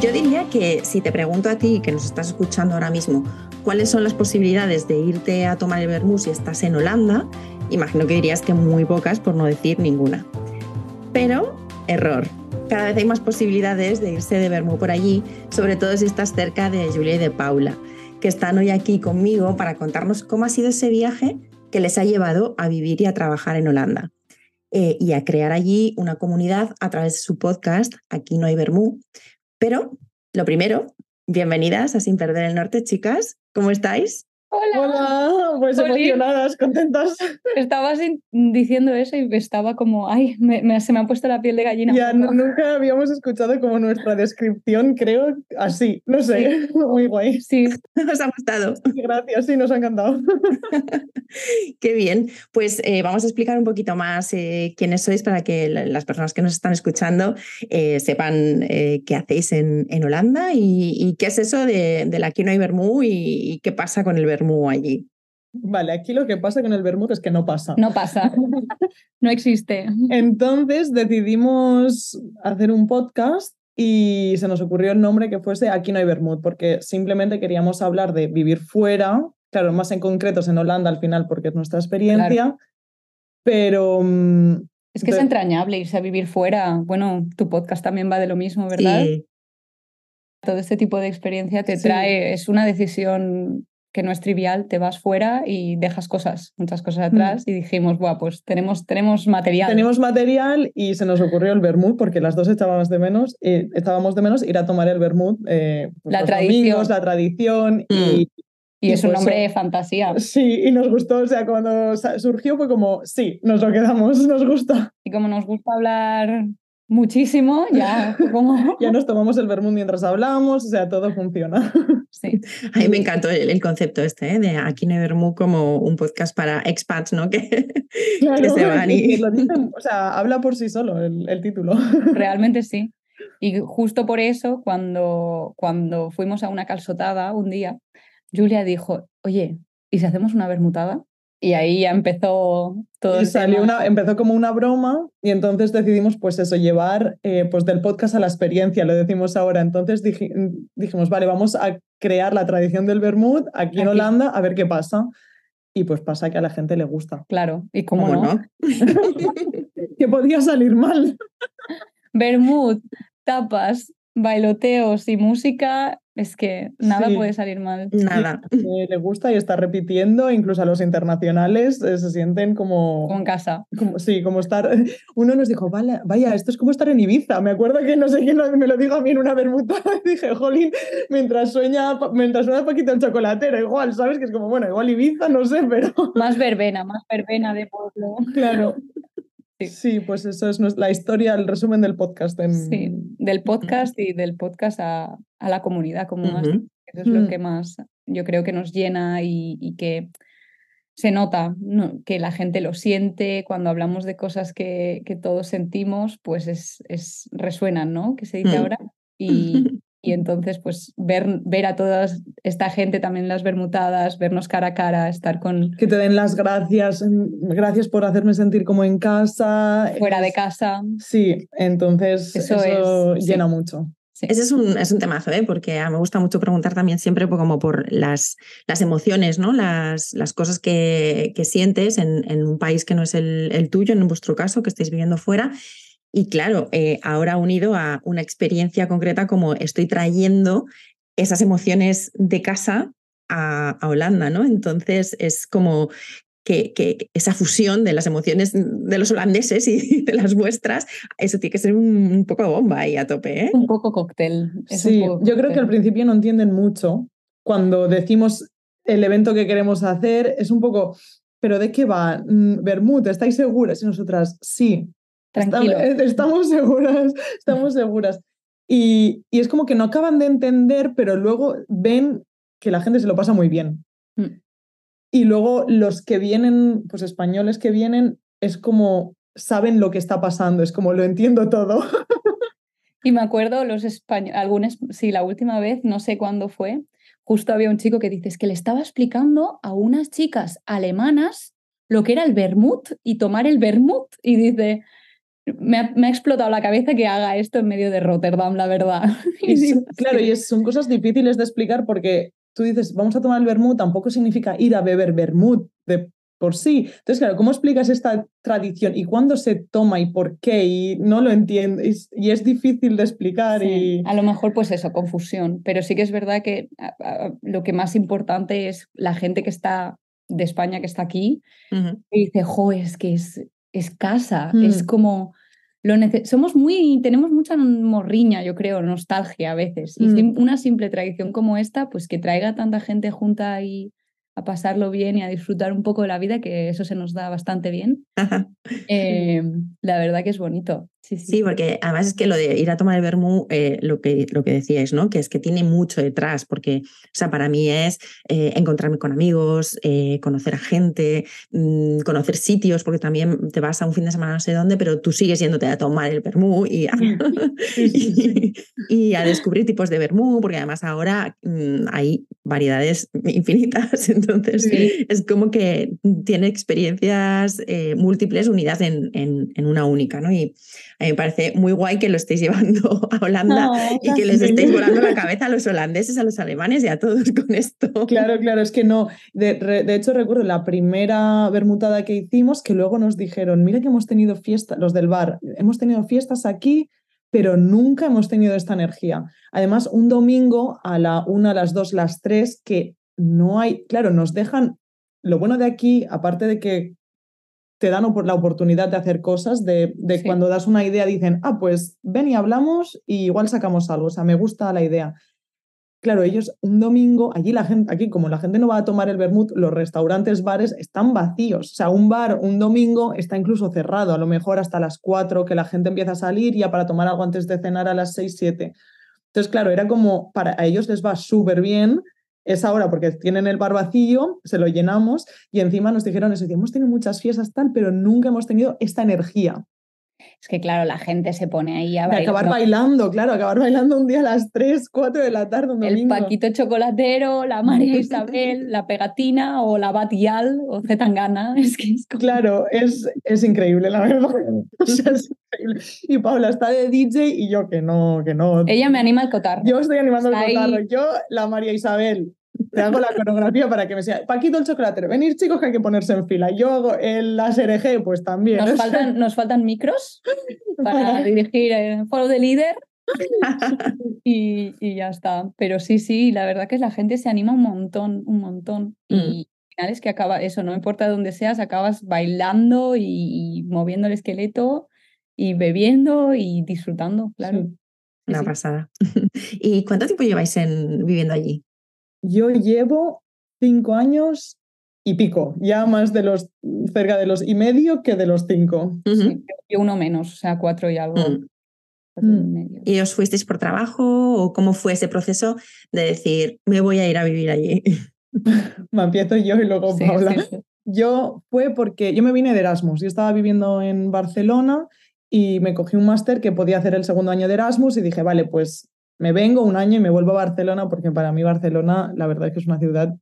Yo diría que si te pregunto a ti, que nos estás escuchando ahora mismo, cuáles son las posibilidades de irte a tomar el vermú si estás en Holanda, imagino que dirías que muy pocas, por no decir ninguna. Pero, error. Cada vez hay más posibilidades de irse de vermú por allí, sobre todo si estás cerca de Julia y de Paula, que están hoy aquí conmigo para contarnos cómo ha sido ese viaje que les ha llevado a vivir y a trabajar en Holanda. Eh, y a crear allí una comunidad a través de su podcast, Aquí no hay Bermú, pero lo primero, bienvenidas a Sin Perder el Norte, chicas. ¿Cómo estáis? Hola. Hola, pues emocionadas, contentas. Estabas diciendo eso y estaba como, ay, se me ha puesto la piel de gallina. Ya, nunca habíamos escuchado como nuestra descripción, creo, así, no sé, muy guay. Sí. Nos ha gustado. Gracias, sí, nos ha encantado. Qué bien. Pues eh, vamos a explicar un poquito más eh, quiénes sois para que las personas que nos están escuchando eh, sepan qué hacéis en, en Holanda y, qué es eso de, de la Kino y Bermú y, y qué pasa con el Allí. Vale, aquí lo que pasa con el vermut es que no pasa. No pasa, no existe. Entonces decidimos hacer un podcast y se nos ocurrió el nombre que fuese Aquí no hay vermut, porque simplemente queríamos hablar de vivir fuera, claro, más en concretos en Holanda al final porque es nuestra experiencia, pero... Mm, es que es entrañable irse a vivir fuera. Bueno, tu podcast también va de lo mismo, ¿verdad? Sí. Todo este tipo de experiencia te trae, es una decisión que no es trivial, te vas fuera y dejas cosas, muchas cosas mm. atrás y dijimos, Buah, pues tenemos, tenemos material. Tenemos material y se nos ocurrió el vermut porque las dos echábamos de menos, eh, estábamos de menos ir a tomar el vermut, eh, pues la, tradición. la tradición y... Mm. Y, es un pues nombre de fantasía. Sí, y nos gustó, o sea, cuando surgió fue como, sí, nos lo quedamos, nos gusta. Y como nos gusta hablar muchísimo, ya como... ya nos tomamos el vermut mientras hablamos, o sea, todo funciona. Sí. A mí me encantó el, concepto este, ¿eh? de Aquí no Vermú como un podcast para expats, ¿no? Que, se van y... Lo dicen, o sea, habla por sí solo el, el, título. Realmente sí. Y justo por eso, cuando, cuando fuimos a una calzotada un día, Julia dijo, oye, ¿y si hacemos una bermutada? Y ahí ya empezó todo. Y salió una, empezó como una broma y entonces decidimos pues eso, llevar eh, pues del podcast a la experiencia, lo decimos ahora. Entonces dijimos, vale, vamos a crear la tradición del Bermud aquí en Holanda a ver qué pasa. Y pues pasa que a la gente le gusta. Claro, ¿y cómo, no? que podía salir mal. Bermud, tapas, bailoteos y música es que nada puede salir mal. Nada. le gusta y está repitiendo, incluso a los internacionales eh, se sienten como... Como en casa. Como, sí, como estar... Uno nos dijo, vaya, vaya, esto es como estar en Ibiza. Me acuerdo que no sé quién me lo dijo a mí en una bermuda. dije, jolín, mientras sueña, mientras suena Paquito el chocolatero, igual, ¿sabes? Que es como, bueno, igual Ibiza, no sé, pero... Más verbena, más verbena de pueblo. Claro. Sí. pues eso es la historia, el resumen del podcast. Sí, del podcast y del podcast a, la comunidad, como Eso es lo mm. que más yo creo que nos llena y, que se nota que la gente lo siente cuando hablamos de cosas que, que todos sentimos, pues es, es resuenan, ¿no? Que se dice mm. ahora. Y, Y entonces, pues ver, ver a toda esta gente también las bermutadas, vernos cara a cara, estar con... Que te den las gracias, gracias por hacerme sentir como en casa. Fuera de casa. Sí, entonces eso, llena mucho. Ese es un, es un temazo, ¿eh? porque me gusta mucho preguntar también siempre como por las, las emociones, ¿no? las, las cosas que, que sientes en, en, un país que no es el, el tuyo, en vuestro caso, que estáis viviendo fuera y claro, eh, ahora unido a una experiencia concreta como estoy trayendo esas emociones de casa a, Holanda, ¿no? Entonces es como que, esa fusión de las emociones de los holandeses y de las vuestras, eso tiene que ser un, poco bomba ahí a tope. ¿eh? Un poco cóctel. Sí, yo creo que al principio no entienden mucho cuando decimos el evento que queremos hacer, es un poco, ¿pero de qué va? Bermud, mm, ¿estáis seguras? Y nosotras, sí, Tranquilo. Estamos, seguras, estamos seguras. Y, y, es como que no acaban de entender, pero luego ven que la gente se lo pasa muy bien. Mm. Y luego los que vienen, pues españoles que vienen, es como saben lo que está pasando, es como lo entiendo todo. Y me acuerdo los españoles, algunos, sí, la última vez, no sé cuándo fue, justo había un chico que dice, es que le estaba explicando a unas chicas alemanas lo que era el vermut y tomar el vermut. Y dice, me ha, explotado la cabeza que haga esto en medio de Rotterdam, la verdad. claro, y son cosas difíciles de explicar porque tú dices, vamos a tomar el vermut, tampoco significa ir a beber vermut de por sí. Entonces, claro, ¿cómo explicas esta tradición y cuándo se toma y por qué? Y no lo entiendo y es difícil de explicar. y... A lo mejor, pues eso, confusión. Pero sí que es verdad que lo que más importante es la gente que está de España, que está aquí, y dice, jo, es que es, es casa, es mm. como... Lo somos muy, tenemos mucha morriña, yo creo, nostalgia a veces. Y mm. una simple tradición como esta, pues que traiga tanta gente junta y a pasarlo bien y a disfrutar un poco de la vida, que eso se nos da bastante bien. Eh, la verdad que es bonito. Sí, porque además es que lo de ir a tomar el vermú, eh, lo, que, lo que decíais, ¿no? Que es que tiene mucho detrás, porque, o sea, para mí es eh, encontrarme con amigos, eh, conocer a gente, mm, conocer sitios, porque también te vas a un fin de semana no sé dónde, pero tú sigues yéndote a tomar el vermú y a, y, a descubrir tipos de vermú, porque además ahora mm, hay variedades infinitas, entonces es como que tiene experiencias múltiples unidas en, en, en una única, ¿no? Y a mí me parece muy guay que lo estéis llevando a Holanda y que les estéis volando la cabeza a los holandeses, a los alemanes y a todos con esto. Claro, claro, es que no. De, hecho, recuerdo la primera bermutada que hicimos que luego nos dijeron, mira que hemos tenido fiestas, los del bar, hemos tenido fiestas aquí, pero nunca hemos tenido esta energía. Además, un domingo a la una, a las dos, las tres, que no hay, claro, nos dejan, lo bueno de aquí, aparte de que te dan la oportunidad de hacer cosas, de, cuando das una idea dicen, ah, pues ven y hablamos y igual sacamos algo, o sea, me gusta la idea. Claro, ellos un domingo, allí la gente, aquí como la gente no va a tomar el vermut, los restaurantes, bares están vacíos. O sea, un bar un domingo está incluso cerrado, a lo mejor hasta las 4 que la gente empieza a salir ya para tomar algo antes de cenar a las 6, 7. Entonces, claro, era como para a ellos les va súper bien es ahora porque tienen el bar vacío, se lo llenamos y encima nos dijeron eso, hemos tenido muchas fiestas tal, pero nunca hemos tenido esta energía. Es que claro, la gente se pone ahí a bailar. Acabar bailando, claro, acabar bailando un día a las 3, 4 de la tarde, un domingo. El Paquito Chocolatero, la María Isabel, la Pegatina o la Batial o Zetangana. Es que es Claro, es, es increíble, la verdad. Y Paula está de DJ y yo que no, que no. Ella me anima al cotarro. Yo estoy animando al cotarro. Yo, la María Isabel, te hago la coreografía para que me sea. Paquito el chocolate, venir chicos que hay que ponerse en fila. Yo hago el SRG, pues también. Nos, faltan, nos faltan micros para dirigir el foro de líder. y, y, ya está. Pero sí, sí, la verdad que la gente se anima un montón, un montón. Y mm. al final es que acaba eso, no importa dónde seas, acabas bailando y, moviendo el esqueleto y bebiendo y disfrutando, claro. Una pasada. ¿Y cuánto tiempo lleváis en, viviendo allí? Yo llevo cinco años y pico, ya más de los, cerca de los y medio que de los cinco. y uno menos, o sea, cuatro y algo. Mm. Mm. ¿Y os fuisteis por trabajo o cómo fue ese proceso de decir, me voy a ir a vivir allí? me empiezo yo y luego Paula. yo fue porque yo me vine de Erasmus, yo estaba viviendo en Barcelona y me cogí un máster que podía hacer el segundo año de Erasmus y dije, vale, pues me vengo un año y me vuelvo a Barcelona porque para mí Barcelona, la verdad es que es una ciudad,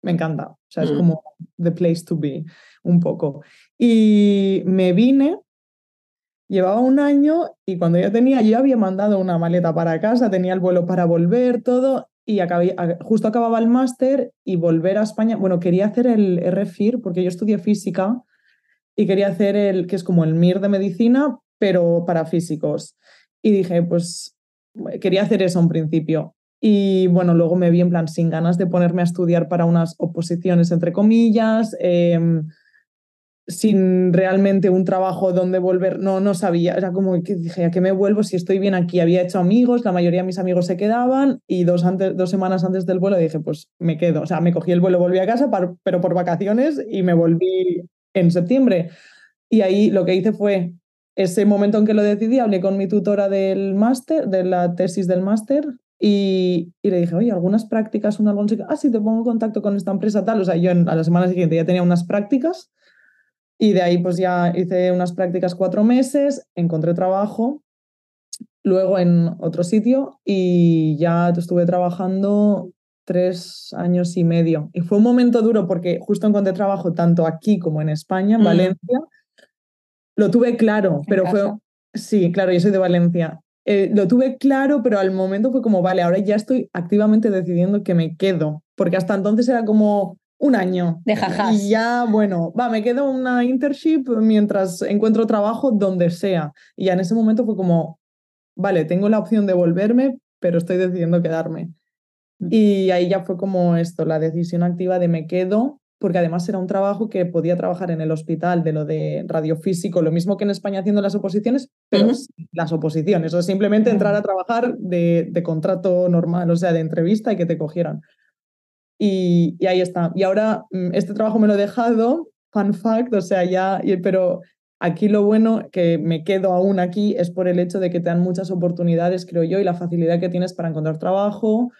me encanta. O sea, es mm. como the place to be, un poco. Y me vine, llevaba un año y cuando ya tenía, yo había mandado una maleta para casa, tenía el vuelo para volver, todo, y acabé, justo acababa el máster y volver a España. Bueno, quería hacer el RFIR porque yo estudié física y quería hacer el, que es como el MIR de medicina, pero para físicos. Y dije, pues quería hacer eso en principio. Y bueno, luego me vi en plan sin ganas de ponerme a estudiar para unas oposiciones, entre comillas, em, sin realmente un trabajo donde volver, no, no sabía, era como que dije, ¿a qué me vuelvo si estoy bien aquí? Había hecho amigos, la mayoría de mis amigos se quedaban y dos, antes, dos semanas antes del vuelo dije, pues me quedo, o sea, me cogí el vuelo, volví a casa, pero por vacaciones y me volví en septiembre. Y ahí lo que hice fue ese momento en que lo decidí, hablé con mi tutora del máster, de la tesis del máster, y, y, le dije, oye, algunas prácticas, un algo Ah, sí, te pongo en contacto con esta empresa tal. O sea, yo a la semana siguiente ya tenía unas prácticas y de ahí pues ya hice unas prácticas cuatro meses, encontré trabajo, luego en otro sitio y ya estuve trabajando tres años y medio. Y fue un momento duro porque justo encontré trabajo tanto aquí como en España, en mm. Valencia lo tuve claro, pero fue... Sí, claro, yo soy de Valencia. Eh, lo tuve claro, pero al momento fue como, vale, ahora ya estoy activamente decidiendo que me quedo, porque hasta entonces era como un año. De jajas. Y ya, bueno, va, me quedo una internship mientras encuentro trabajo donde sea. Y ya en ese momento fue como, vale, tengo la opción de volverme, pero estoy decidiendo quedarme. Mm. Y ahí ya fue como esto, la decisión activa de me quedo porque además era un trabajo que podía trabajar en el hospital de lo de radiofísico, lo mismo que en España haciendo las oposiciones, pero las oposiciones, o simplemente entrar a trabajar de, contrato normal, o sea, de entrevista y que te cogieran. Y, ahí está. Y ahora mm, este trabajo me lo he dejado, fun fact, o sea, ya, pero aquí lo bueno que me quedo aún aquí es por el hecho de que te dan muchas oportunidades, creo yo, y la facilidad que tienes para encontrar trabajo,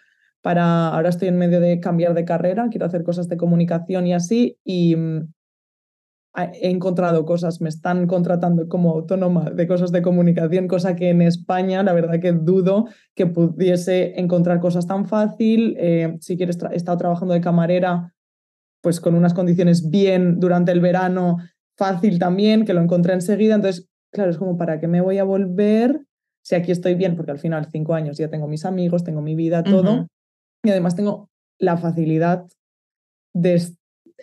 para, ahora estoy en medio de cambiar de carrera, quiero hacer cosas de comunicación y así, y mm, he encontrado cosas, me están contratando como autónoma de cosas de comunicación, cosa que en España la verdad que dudo que pudiese encontrar cosas tan fácil. Eh, si quieres, he estado trabajando de camarera, pues con unas condiciones bien durante el verano, fácil también, que lo encontré enseguida. Entonces, claro, es como, ¿para qué me voy a volver? Si aquí estoy bien, porque al final cinco años ya tengo mis amigos, tengo mi vida, todo. Y además tengo la facilidad de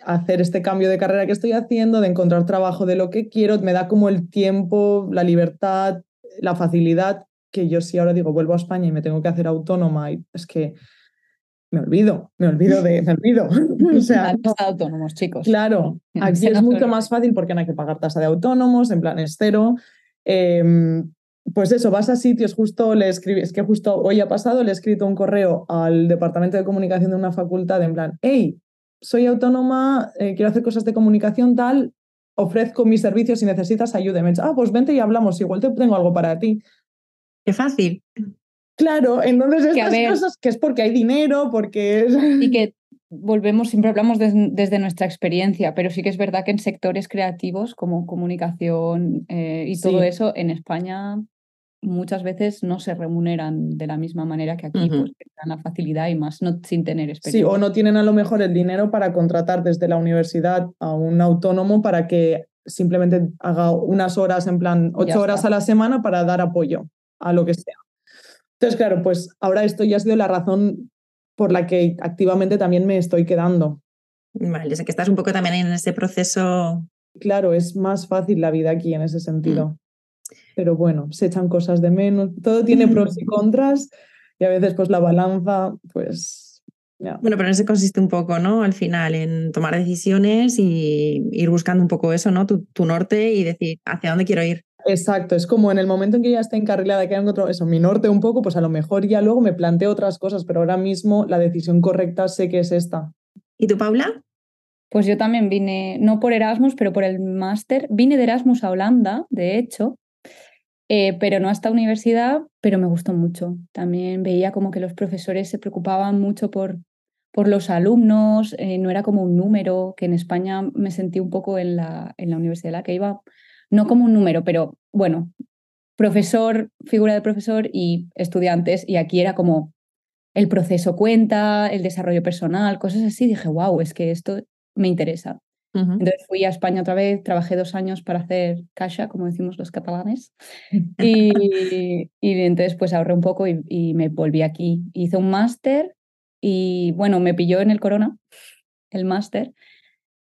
hacer este cambio de carrera que estoy haciendo, de encontrar trabajo de lo que quiero, me da como el tiempo, la libertad, la facilidad que yo si ahora digo vuelvo a España y me tengo que hacer autónoma y es que me olvido, me olvido de, me olvido. o sea, autónomos, chicos. Claro, aquí es mucho más fácil porque no hay que pagar tasa de autónomos, en plan es cero. Em, pues eso, vas a sitios, justo le escribí, es que justo hoy ha pasado, le he escrito un correo al departamento de comunicación de una facultad en plan, hey, soy autónoma, eh, quiero hacer cosas de comunicación tal, ofrezco mis servicios si necesitas ayuda. me ah, pues vente y hablamos, igual te tengo algo para ti. Qué fácil. Claro, entonces estas cosas que es porque hay dinero, porque es... Y que volvemos, siempre hablamos desde nuestra experiencia, pero sí que es verdad que en sectores creativos como comunicación eh, y todo eso, en España muchas veces no se remuneran de la misma manera que aquí, pues dan la facilidad y más no, sin tener experiencia. Sí, o no tienen a lo mejor el dinero para contratar desde la universidad a un autónomo para que simplemente haga unas horas, en plan, ocho horas a la semana para dar apoyo a lo que sea. Entonces, claro, pues ahora esto ya ha sido la razón por la que activamente también me estoy quedando. Vale, o sea que estás un poco también en ese proceso. Claro, es más fácil la vida aquí en ese sentido. Mm. Pero bueno, se echan cosas de menos, todo tiene pros y contras y a veces pues la balanza, pues... Bueno, pero en eso consiste un poco, ¿no? Al final, en tomar decisiones y ir buscando un poco eso, ¿no? Tu, tu norte y decir hacia dónde quiero ir. Exacto, es como en el momento en que ya está encarrilada, que otro eso, mi norte un poco, pues a lo mejor ya luego me planteo otras cosas, pero ahora mismo la decisión correcta sé que es esta. ¿Y tú, Paula? Pues yo también vine, no por Erasmus, pero por el máster. Vine de Erasmus a Holanda, de hecho, eh, pero no a esta universidad, pero me gustó mucho. También veía como que los profesores se preocupaban mucho por, por los alumnos, eh, no era como un número, que en España me sentí un poco en la, en la universidad en la que iba, no como un número, pero bueno, profesor, figura de profesor y estudiantes, y aquí era como el proceso cuenta, el desarrollo personal, cosas así. Dije, wow, es que esto me interesa. Entonces fui a España otra vez, trabajé dos años para hacer caja, como decimos los catalanes, y, y entonces pues ahorré un poco y, me volví aquí. Hice un máster y bueno, me pilló en el corona el máster,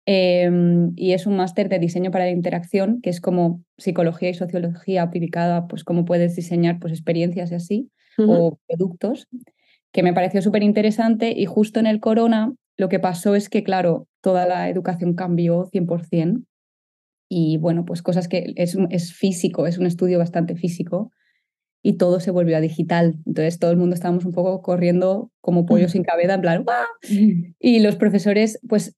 em, y es un máster de diseño para la interacción, que es como psicología y sociología aplicada, pues cómo puedes diseñar pues experiencias y así, o productos, que me pareció súper interesante y justo en el corona lo que pasó es que, claro, toda la educación cambió 100%. Y bueno, pues cosas que es, es físico, es un estudio bastante físico y todo se volvió a digital. Entonces todo el mundo estábamos un poco corriendo como pollo sin cabeza, en plan, Y los profesores pues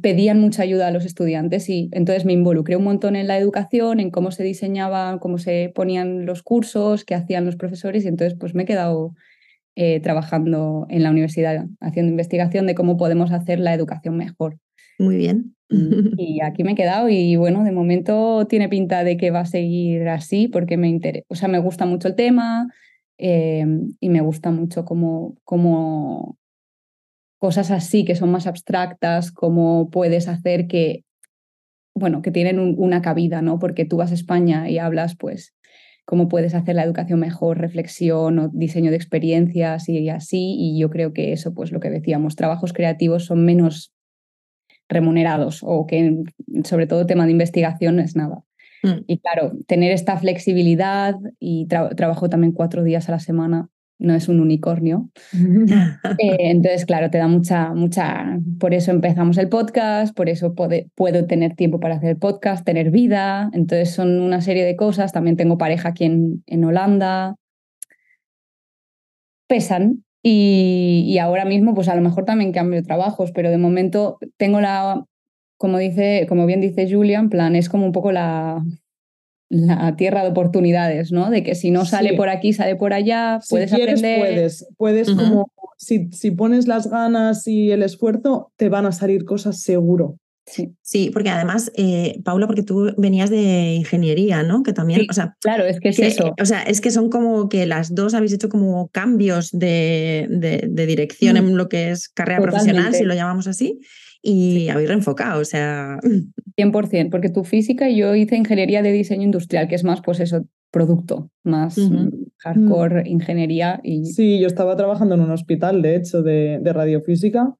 pedían mucha ayuda a los estudiantes y entonces me involucré un montón en la educación, en cómo se diseñaban, cómo se ponían los cursos, qué hacían los profesores y entonces pues me he quedado eh, trabajando en la universidad, haciendo investigación de cómo podemos hacer la educación mejor. Muy bien. Y aquí me he quedado y bueno, de momento tiene pinta de que va a seguir así porque me interesa, o sea, me gusta mucho el tema em, y me gusta mucho como, como cosas así que son más abstractas, cómo puedes hacer que bueno, que tienen una cabida, ¿no? Porque tú vas a España y hablas, pues, cómo puedes hacer la educación mejor, reflexión o diseño de experiencias y así. Y yo creo que eso, pues lo que decíamos, trabajos creativos son menos remunerados o que sobre todo tema de investigación es nada. Mm. Y claro, tener esta flexibilidad y trabajo también cuatro días a la semana, no es un unicornio. Eh, entonces, claro, te da mucha, mucha, por eso empezamos el podcast, por eso puedo tener tiempo para hacer el podcast, tener vida, entonces son una serie de cosas, también tengo pareja aquí en, en Holanda, pesan. Y, y, ahora mismo pues a lo mejor también cambio trabajos, pero de momento tengo la, como, dice, como bien dice Julia, en plan, es como un poco la, la tierra de oportunidades, ¿no? De que si no sale por aquí, sale por allá, puedes si quieres, aprender. Puedes, puedes como, si, si pones las ganas y el esfuerzo, te van a salir cosas seguro. Sí. sí, porque además, eh, Paula, porque tú venías de ingeniería, ¿no? Que también, o sea, claro, es que es eso. O sea, es que son como que las dos habéis hecho como cambios de, de, dirección mm. en lo que es carrera profesional, si lo llamamos así y habéis reenfocado, o sea... 100%, porque tu física y yo hice ingeniería de diseño industrial, que es más, pues eso, producto, más mm, hardcore ingeniería. Y... Sí, yo estaba trabajando en un hospital, de hecho, de, de radiofísica,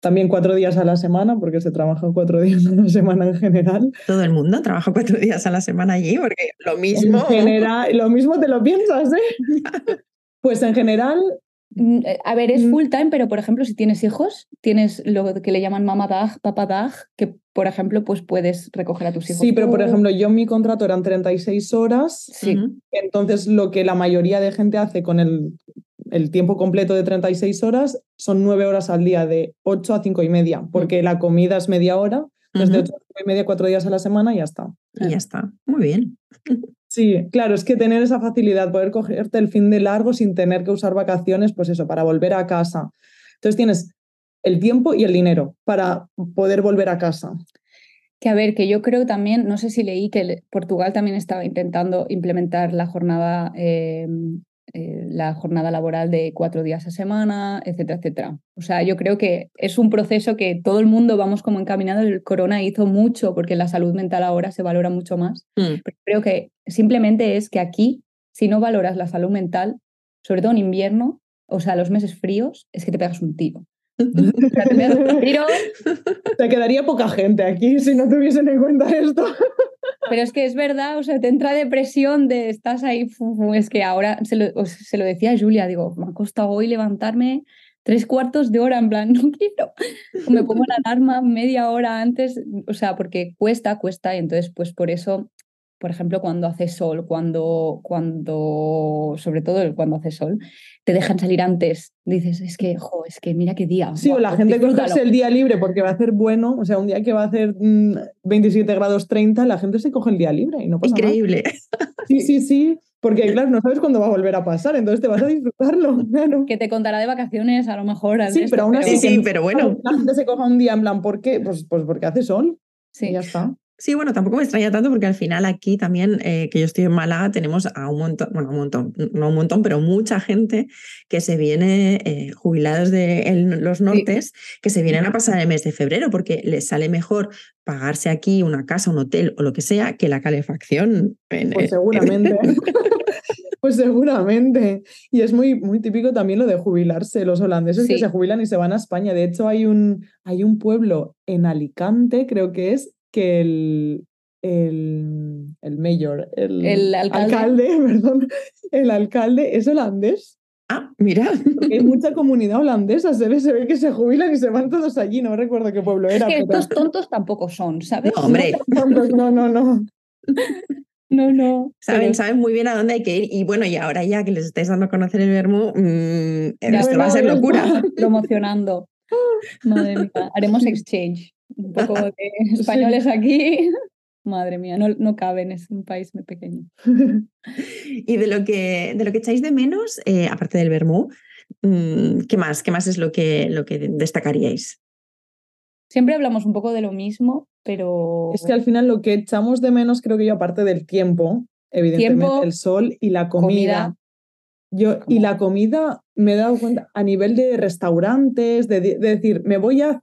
también cuatro días a la semana, porque se trabaja cuatro días a la semana en general. Todo el mundo trabaja cuatro días a la semana allí, porque lo mismo... En general, lo mismo te lo piensas, ¿eh? Pues en general a ver, es mm. full time, pero por ejemplo, si tienes hijos, tienes lo que le llaman mama dag, papa dag, que por ejemplo, pues puedes recoger a tus hijos. Sí, pero por ejemplo, yo mi contrato eran 36 horas. Sí. Entonces, lo que la mayoría de gente hace con el, el tiempo completo de 36 horas son 9 horas al día, de 8 a 5 y media, mm. porque la comida es media hora, desde 8 a 5 y media, 4 días a la semana y ya está. Y ya está. Muy bien. Sí, claro, es que tener esa facilidad, poder cogerte el fin de largo sin tener que usar vacaciones, pues eso, para volver a casa. Entonces tienes el tiempo y el dinero para poder volver a casa. Que a ver, que yo creo también, no sé si leí que Portugal también estaba intentando implementar la jornada em, eh, la jornada laboral de cuatro días a semana, etcétera, etcétera. O sea, yo creo que es un proceso que todo el mundo vamos como encaminado. El corona hizo mucho porque la salud mental ahora se valora mucho más. Mm. Pero creo que simplemente es que aquí, si no valoras la salud mental, sobre todo en invierno, o sea, los meses fríos, es que te pegas un tiro. te quedaría poca gente aquí si no tuviesen en cuenta esto. Pero es que es verdad, o sea, te entra depresión de estás ahí, es que ahora se lo, se lo decía a Julia, digo, me ha costado hoy levantarme tres cuartos de hora, en plan, no quiero. me pongo la alarma media hora antes, o sea, porque cuesta, cuesta, y entonces, pues por eso por ejemplo, cuando hace sol, cuando, cuando, sobre todo cuando hace sol, te dejan salir antes. Dices, es que, jo, es que mira qué día. Sí, o la gente coge el día libre porque va a hacer bueno, o sea, un día que va a hacer 27 mm, grados 30, la gente se coge el día libre y no pasa Increíble. Sí, sí, sí. Porque, claro, no sabes cuándo va a volver a pasar, entonces te vas a disfrutarlo. Que te contará de vacaciones, a lo mejor. Sí, pero aún así. Sí, pero bueno. La gente se coja un día en plan, ¿por qué? Pues, pues porque hace sol. Sí. Y ya está. Sí, bueno, tampoco me extraña tanto porque al final aquí también, eh, que yo estoy en Málaga, tenemos a un montón, bueno, un montón, no un montón, pero mucha gente que se viene eh, jubilados de los nortes, que se vienen a pasar el mes de febrero porque les sale mejor pagarse aquí una casa, un hotel o lo que sea que la calefacción. pues seguramente. Pues seguramente. Y es muy, muy típico también lo de jubilarse. Los holandeses que se jubilan y se van a España. De hecho, hay un, hay un pueblo en Alicante, creo que es, que el, el, el mayor, el, alcalde. perdón, el alcalde es holandés. Ah, mira. hay mucha comunidad holandesa, se ve, se ve que se jubilan y se van todos allí, no recuerdo qué pueblo era. Es que estos tontos tampoco son, ¿sabes? No, hombre. No, no, no. No, no. Saben, saben muy bien a dónde hay que ir. Y bueno, y ahora ya que les estáis dando a conocer el Vermo, mmm, esto va a ser locura. Promocionando. Madre mía. Haremos exchange un poco de españoles aquí. Madre mía, no, no caben, es un país muy pequeño. y de lo que, de lo que echáis de menos, eh, aparte del Bermú, mm, ¿qué más? ¿Qué más es lo que, lo que destacaríais? Siempre hablamos un poco de lo mismo, pero... Es que al final lo que echamos de menos, creo que yo, aparte del tiempo, evidentemente el sol y la comida. Yo, y la comida me he dado cuenta a nivel de restaurantes, de, de, decir, me voy a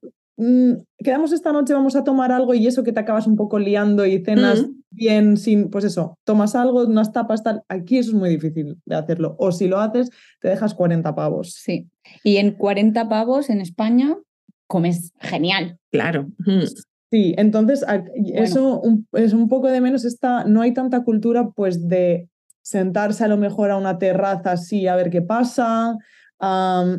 quedamos esta noche, vamos a tomar algo y eso que te acabas un poco liando y cenas Mm. bien sin, pues eso, tomas algo, unas tapas, tal. Aquí eso es muy difícil de hacerlo. O si lo haces, te dejas 40 pavos. Sí. Y en 40 pavos en España comes genial. Claro. Mm. Sí, entonces eso es un poco de menos, está, no hay tanta cultura pues de sentarse a lo mejor a una terraza así a ver qué pasa.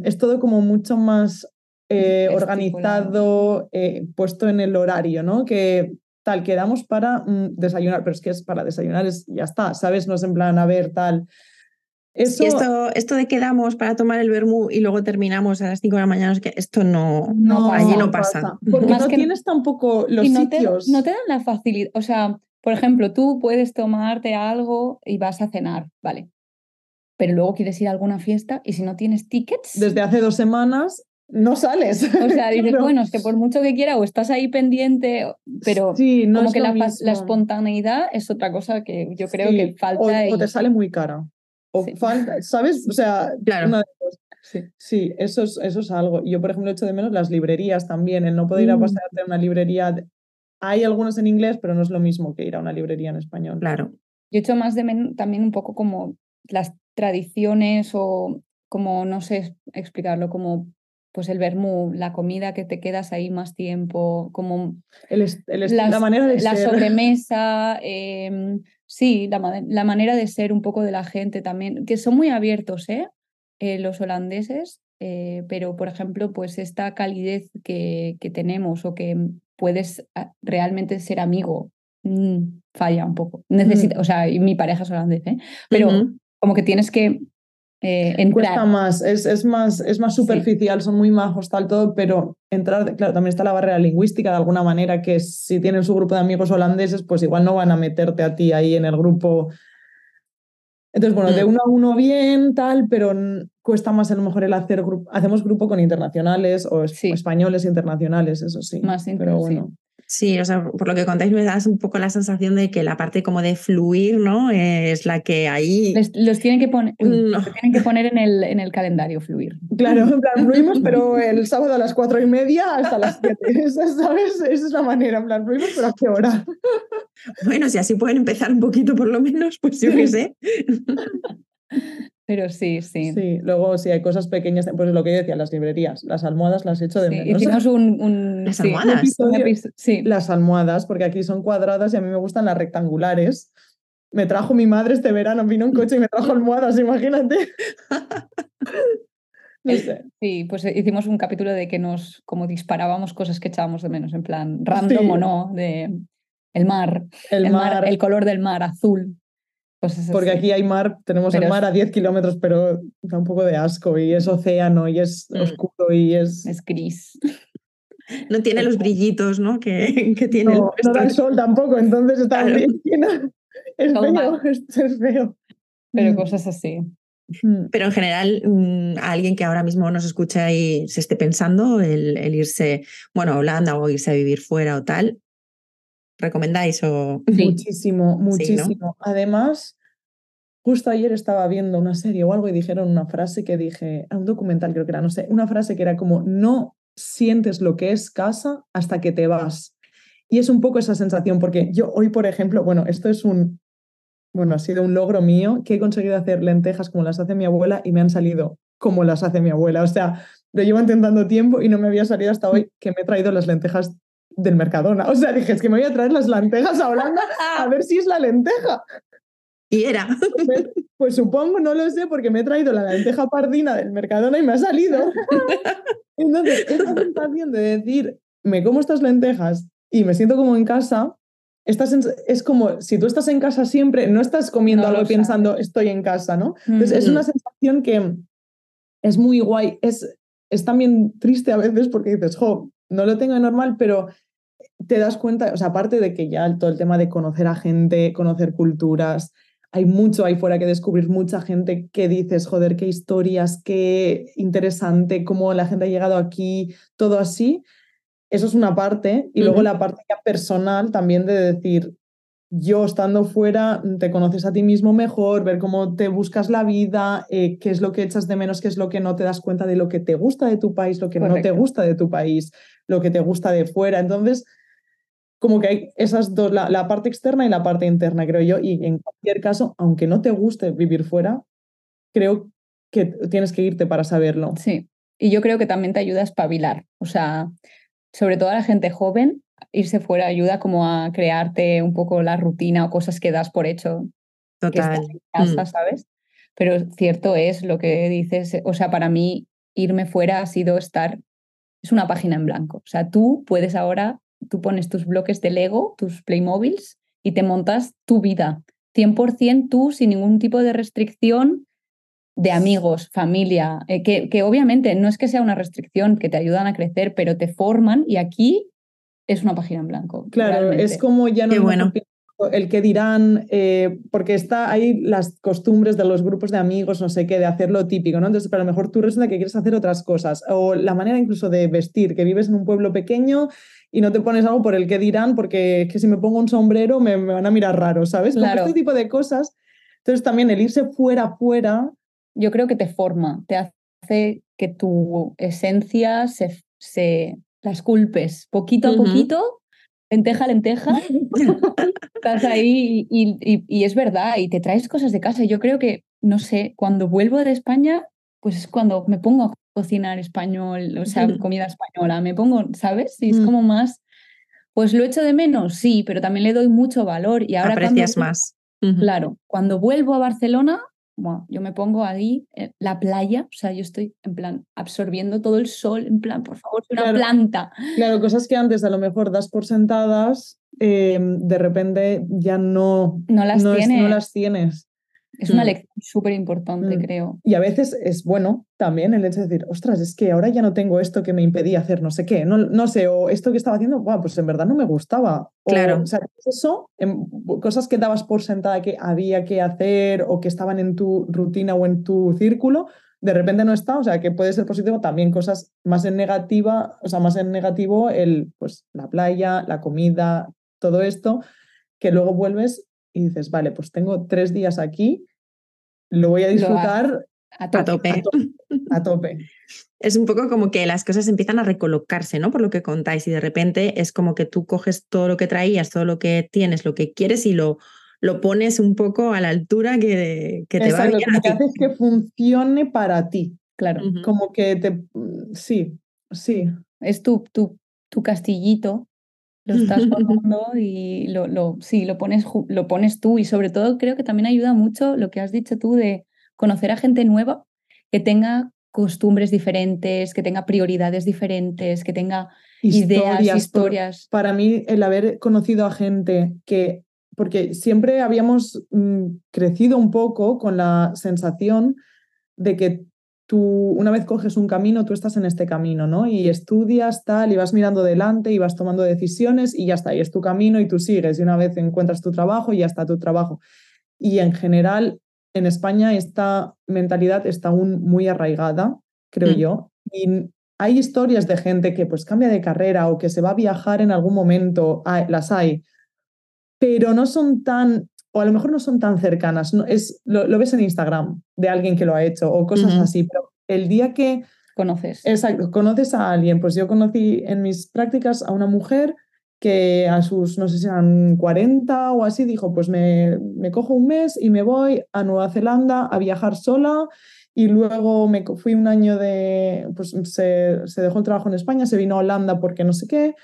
Es todo como mucho más eh, organizado, eh, puesto en el horario, ¿no? Que tal, quedamos para mm, desayunar, pero es que es para desayunar, es, ya está, ¿sabes? No es en plan, a ver, tal. Eso, Y esto, esto de quedamos para tomar el vermú y luego terminamos a las 5 de la mañana, es que esto no, No allí pasa, no pasa. Porque Más no que- tienes tampoco los y no te, sitios. no te dan la facilidad. O sea, por ejemplo, tú puedes tomarte algo y vas a cenar, ¿vale? Pero luego quieres ir a alguna fiesta y si no tienes tickets, Desde hace dos semanas no sales. o sea, dices, Claro. bueno, es que por mucho que quiera o estás ahí pendiente, pero Sí, no como es que la, la espontaneidad es otra cosa que yo creo Sí, que falta. O, y- o te sale muy cara. O Sí. falta, ¿sabes? O sea, Claro. una de dos. Sí. Sí, eso es, eso es algo. Yo, por ejemplo, echo de menos las librerías también, el no poder ir a Mm. pasearte a una librería. de- Hay algunos en inglés, pero no es lo mismo que ir a una librería en español. Claro. Yo echo más de menos también un poco como las tradiciones o como, no sé explicarlo, como pues el vermú, la comida que te quedas ahí más tiempo, como El las- la manera de la ser. sobremesa, em, sí, la, la manera de ser un poco de la gente también, que son muy abiertos, ¿eh? Eh, los holandeses, eh, pero por ejemplo, pues esta calidez que, que tenemos o que puedes ah, realmente ser amigo, mm, falla un poco. Necesita, O sea, y mi pareja es holandés, ¿eh? Pero como que tienes que eh, Cuesta más, es, es más, es más Sí. superficial, son muy majos, tal, todo, pero entrar, claro, también está la barrera lingüística de alguna manera, que si tienen su grupo de amigos holandeses, pues igual no van a meterte a ti ahí en el grupo. Entonces, bueno, de Mm. uno a uno bien, tal, pero cuesta más a lo mejor el hacer grupo. Hacemos grupo con internacionales o es- Sí. españoles internacionales, eso sí. Más pero bueno. Sí, o sea, por lo que contáis me das un poco la sensación de que la parte como de fluir, ¿no? Es la que ahí... Les- los tienen que poner, No. los tienen que poner en el, en el calendario, fluir. Claro, en plan, fluimos, pero el sábado a las cuatro y media hasta las siete. Esa, ¿Sabes? Esa es la manera, en plan, fluimos, pero ¿a qué hora? Bueno, si así pueden empezar un poquito por lo menos, pues yo qué sé. Pero sí, sí. Sí, luego sí hay cosas pequeñas, pues lo que yo decía, las librerías, las almohadas las echo de Sí, menos. hicimos un, un- Las sí, almohadas. Episodio- sí. Las almohadas, porque aquí son cuadradas y a mí me gustan las rectangulares. Me trajo mi madre este verano, vino un coche y me trajo almohadas, imagínate. No sé. Sí, pues hicimos un capítulo de que nos como disparábamos cosas que echábamos de menos, en plan random Sí. o no, de el mar, El, el, mar, el color del mar azul. Cosas porque aquí hay mar, tenemos Pero el mar a 10 kilómetros, pero da un poco de asco y es océano y es Mm. oscuro y es... es gris. No tiene los brillitos, ¿no? Que, que tiene el No, no da el sol tampoco, entonces está Claro. bien llena. Es Todo feo, es feo. Pero Mm. cosas así. Mm. Pero en general, mm, a alguien que ahora mismo nos escucha y se esté pensando el, el irse, bueno, a Holanda o irse a vivir fuera o tal, ¿recomendáis o...? Sí. Muchísimo, muchísimo. Además, justo ayer estaba viendo una serie o algo y dijeron una frase que dije, a un documental creo que era, no sé, una frase que era como, no sientes lo que es casa hasta que te vas. Y es un poco esa sensación, porque yo hoy, por ejemplo, bueno, esto es un, bueno, ha sido un logro mío, que he conseguido hacer lentejas como las hace mi abuela y me han salido como las hace mi abuela. O sea, lo llevo intentando tiempo y no me había salido hasta hoy que me he traído las lentejas del Mercadona. O sea, dije, es que me voy a traer las lentejas a Holanda a ver si es la lenteja. Y era. Pues, pues supongo, no lo sé, porque me he traído la lenteja pardina del Mercadona y me ha salido. Entonces, esa sensación de decir, me como estas lentejas y me siento como en casa, esta sens- es como si tú estás en casa siempre, no estás comiendo No algo pensando, estoy en casa, ¿no? Mm. Entonces, es una sensación que es muy guay. Es, es también triste a veces porque dices, jo, no lo tengo de normal, pero te das cuenta, o sea, aparte de que ya todo el tema de conocer a gente, conocer culturas, hay mucho ahí fuera que descubrir, mucha gente que dices, joder, qué historias, qué interesante, cómo la gente ha llegado aquí, todo así. Eso es una parte. Y luego la parte ya personal también de decir, yo estando fuera, te conoces a ti mismo mejor, ver cómo te buscas la vida, eh, qué es lo que echas de menos, qué es lo que no te das cuenta de lo que te gusta de tu país, lo que no te gusta de tu país, lo que te gusta de fuera. Entonces, como que hay esas dos, la, la, parte externa y la parte interna, creo yo. Y en cualquier caso, aunque no te guste vivir fuera, creo que tienes que irte para saberlo. Sí, y yo creo que también te ayuda a espabilar. O sea, sobre todo a la gente joven, irse fuera ayuda como a crearte un poco la rutina o cosas que das por hecho. Total. en casa, mm. ¿sabes? Pero cierto es lo que dices, o sea, para mí irme fuera ha sido estar, es una página en blanco. O sea, tú puedes ahora, tú pones tus bloques de Lego, tus Playmobiles y te montas tu vida. 100% tú, sin ningún tipo de restricción de amigos, familia, eh, que, que, obviamente no es que sea una restricción, que te ayudan a crecer, pero te forman y aquí es una página en blanco. Claro, es como ya no bueno. El que dirán, eh, porque está ahí las costumbres de los grupos de amigos, no sé qué, de hacer lo típico, ¿no? Entonces, pero a lo mejor tú resulta que quieres hacer otras cosas, o la manera incluso de vestir, que vives en un pueblo pequeño y no te pones algo por el que dirán, porque es que si me pongo un sombrero me, van a mirar raro, ¿sabes? Claro. este tipo de cosas. Entonces también el irse fuera, fuera... Yo creo que te forma, te hace que tu esencia se, se las culpes, poquito a poquito, lenteja, lenteja, estás ahí y, y, es verdad, y te traes cosas de casa. Yo creo que, no sé, cuando vuelvo de España, pues es cuando me pongo a cocinar español, o sea, comida española, me pongo, ¿sabes? Y es mm. como más, pues lo echo de menos, sí, pero también le doy mucho valor y ahora... Aprecias más. Claro, cuando vuelvo a Barcelona, yo me pongo ahí, en la playa, o sea, yo estoy en plan absorbiendo todo el sol, en plan, por favor, una planta. Claro, cosas que antes a lo mejor das por sentadas, em, de repente ya no, no, las, tienes. no las tienes. Es una mm. lección súper importante, mm. creo. Y a veces es bueno también el hecho de decir, ostras, es que ahora ya no tengo esto que me impedía hacer no sé qué, no, no sé, o esto que estaba haciendo, bueno, pues en verdad no me gustaba. Claro. O, sea, eso, en, cosas que dabas por sentada que había que hacer o que estaban en tu rutina o en tu círculo, de repente no está, o sea, que puede ser positivo también cosas más en negativa, o sea, más en negativo el, pues, la playa, la comida, todo esto, que luego vuelves y dices, vale, pues tengo tres días aquí lo voy a disfrutar a tope. A tope. Es un poco como que las cosas empiezan a recolocarse, ¿no? Por lo que contáis y de repente es como que tú coges todo lo que traías, todo lo que tienes, lo que quieres y lo, lo pones un poco a la altura que, que te va bien. Lo que haces que funcione para ti. Claro. Como que te. Sí, sí. Es tu, tu, tu castillito lo estás formando y lo, lo, sí, lo pones, lo pones tú y sobre todo creo que también ayuda mucho lo que has dicho tú de conocer a gente nueva que tenga costumbres diferentes, que tenga prioridades diferentes, que tenga ideas, historias. para mí el haber conocido a gente que, porque siempre habíamos mm, crecido un poco con la sensación de que tú una vez coges un camino, tú estás en este camino, ¿no? Y estudias tal, y vas mirando delante y vas tomando decisiones y ya está, y es tu camino y tú sigues. Y una vez encuentras tu trabajo, y ya está tu trabajo. Y en general, en España esta mentalidad está aún muy arraigada, creo mm. yo. Y hay historias de gente que pues cambia de carrera o que se va a viajar en algún momento, las hay, pero no son tan o a lo mejor no son tan cercanas, no, es, lo, ves en Instagram de alguien que lo ha hecho o cosas así, pero el día que... Conoces. Exacto, conoces a alguien, pues yo conocí en mis prácticas a una mujer que a sus, no sé si eran 40 o así, dijo, pues me, me cojo un mes y me voy a Nueva Zelanda a viajar sola y luego me fui un año de, pues se, se, dejó el trabajo en España, se vino a Holanda porque no sé qué,